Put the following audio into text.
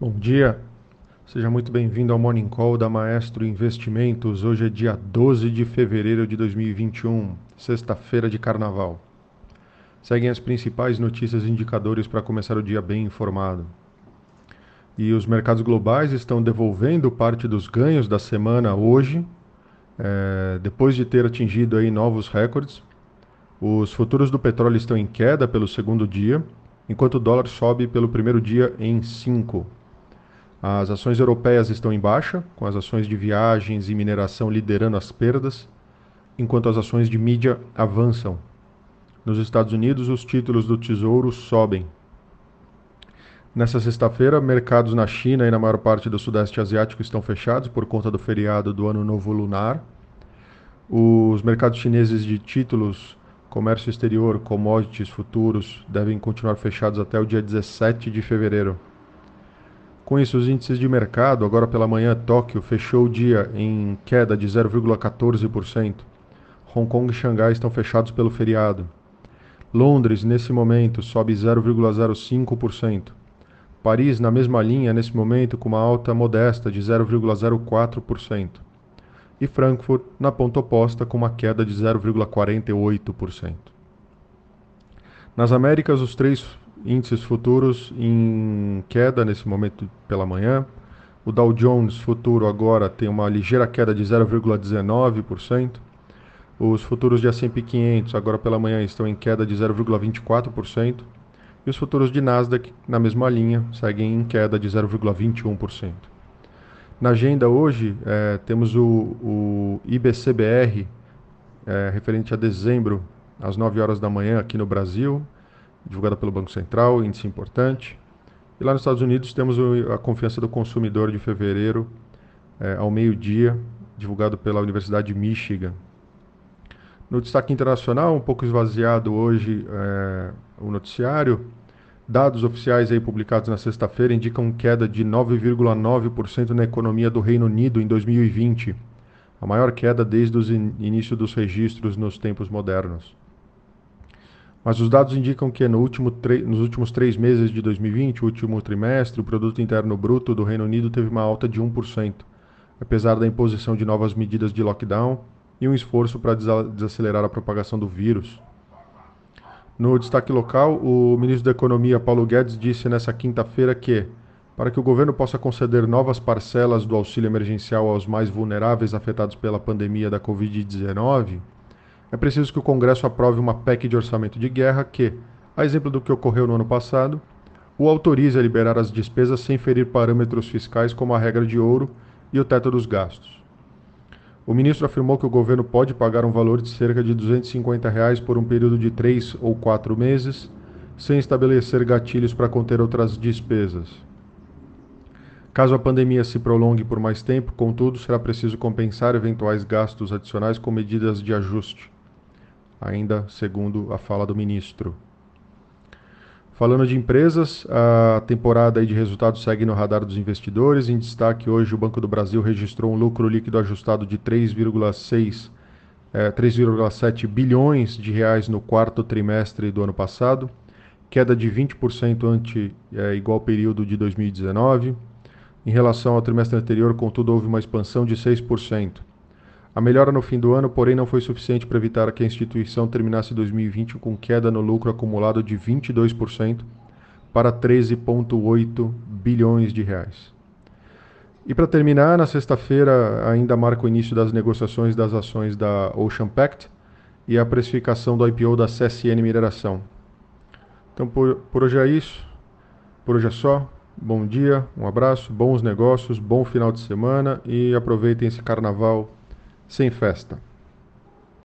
Bom dia, seja muito bem-vindo ao Morning Call da Maestro Investimentos. Hoje é dia 12 de fevereiro de 2021, sexta-feira de carnaval. Seguem as principais notícias e indicadores para começar o dia bem informado. E os mercados globais estão devolvendo parte dos ganhos da semana hoje, é, depois de ter atingido aí novos recordes. Os futuros do petróleo estão em queda pelo segundo dia, enquanto o dólar sobe pelo primeiro dia em 5. As ações europeias estão em baixa, com as ações de viagens e mineração liderando as perdas, enquanto as ações de mídia avançam. Nos Estados Unidos, os títulos do Tesouro sobem. Nessa sexta-feira, mercados na China e na maior parte do Sudeste Asiático estão fechados por conta do feriado do Ano Novo Lunar. Os mercados chineses de títulos, comércio exterior, commodities, futuros devem continuar fechados até o dia 17 de fevereiro. Com isso, os índices de mercado, agora pela manhã, Tóquio fechou o dia em queda de 0,14%. Hong Kong e Xangai estão fechados pelo feriado. Londres, nesse momento, sobe 0,05%. Paris, na mesma linha, nesse momento, com uma alta modesta de 0,04%. E Frankfurt, na ponta oposta, com uma queda de 0,48%. Nas Américas, os três índices futuros em queda nesse momento pela manhã. O Dow Jones futuro agora tem uma ligeira queda de 0,19%. Os futuros de S&P 500 agora pela manhã estão em queda de 0,24%. E os futuros de Nasdaq, na mesma linha, seguem em queda de 0,21%. Na agenda hoje, é, temos o, o IBCBR, é, referente a dezembro, às 9 horas da manhã aqui no Brasil, divulgada pelo Banco Central, índice importante. E lá nos Estados Unidos temos a confiança do consumidor de fevereiro é, ao meio-dia, divulgado pela Universidade de Michigan. No destaque internacional, um pouco esvaziado hoje é, o noticiário, dados oficiais aí publicados na sexta-feira indicam queda de 9,9% na economia do Reino Unido em 2020, a maior queda desde o in início dos registros nos tempos modernos. Mas os dados indicam que no último nos últimos três meses de 2020, o último trimestre, o produto interno bruto do Reino Unido teve uma alta de 1%, apesar da imposição de novas medidas de lockdown e um esforço para desacelerar a propagação do vírus. No destaque local, o ministro da Economia, Paulo Guedes, disse nessa quinta-feira que, para que o governo possa conceder novas parcelas do auxílio emergencial aos mais vulneráveis afetados pela pandemia da Covid-19, é preciso que o Congresso aprove uma PEC de orçamento de guerra que, a exemplo do que ocorreu no ano passado, o autorize a liberar as despesas sem ferir parâmetros fiscais como a regra de ouro e o teto dos gastos. O ministro afirmou que o governo pode pagar um valor de cerca de 250 reais por um período de três ou quatro meses, sem estabelecer gatilhos para conter outras despesas. Caso a pandemia se prolongue por mais tempo, contudo, será preciso compensar eventuais gastos adicionais com medidas de ajuste ainda segundo a fala do ministro. Falando de empresas, a temporada de resultados segue no radar dos investidores. Em destaque, hoje o Banco do Brasil registrou um lucro líquido ajustado de 3,6 é, 3,7 bilhões de reais no quarto trimestre do ano passado, queda de 20% ante é, igual período de 2019. Em relação ao trimestre anterior, contudo, houve uma expansão de 6%. A melhora no fim do ano, porém, não foi suficiente para evitar que a instituição terminasse 2020 com queda no lucro acumulado de 22% para 13,8 bilhões de reais. E para terminar, na sexta-feira ainda marca o início das negociações das ações da Ocean Pact e a precificação do IPO da CSN Mineração. Então por, por hoje é isso. Por hoje é só. Bom dia, um abraço, bons negócios, bom final de semana e aproveitem esse carnaval sem festa.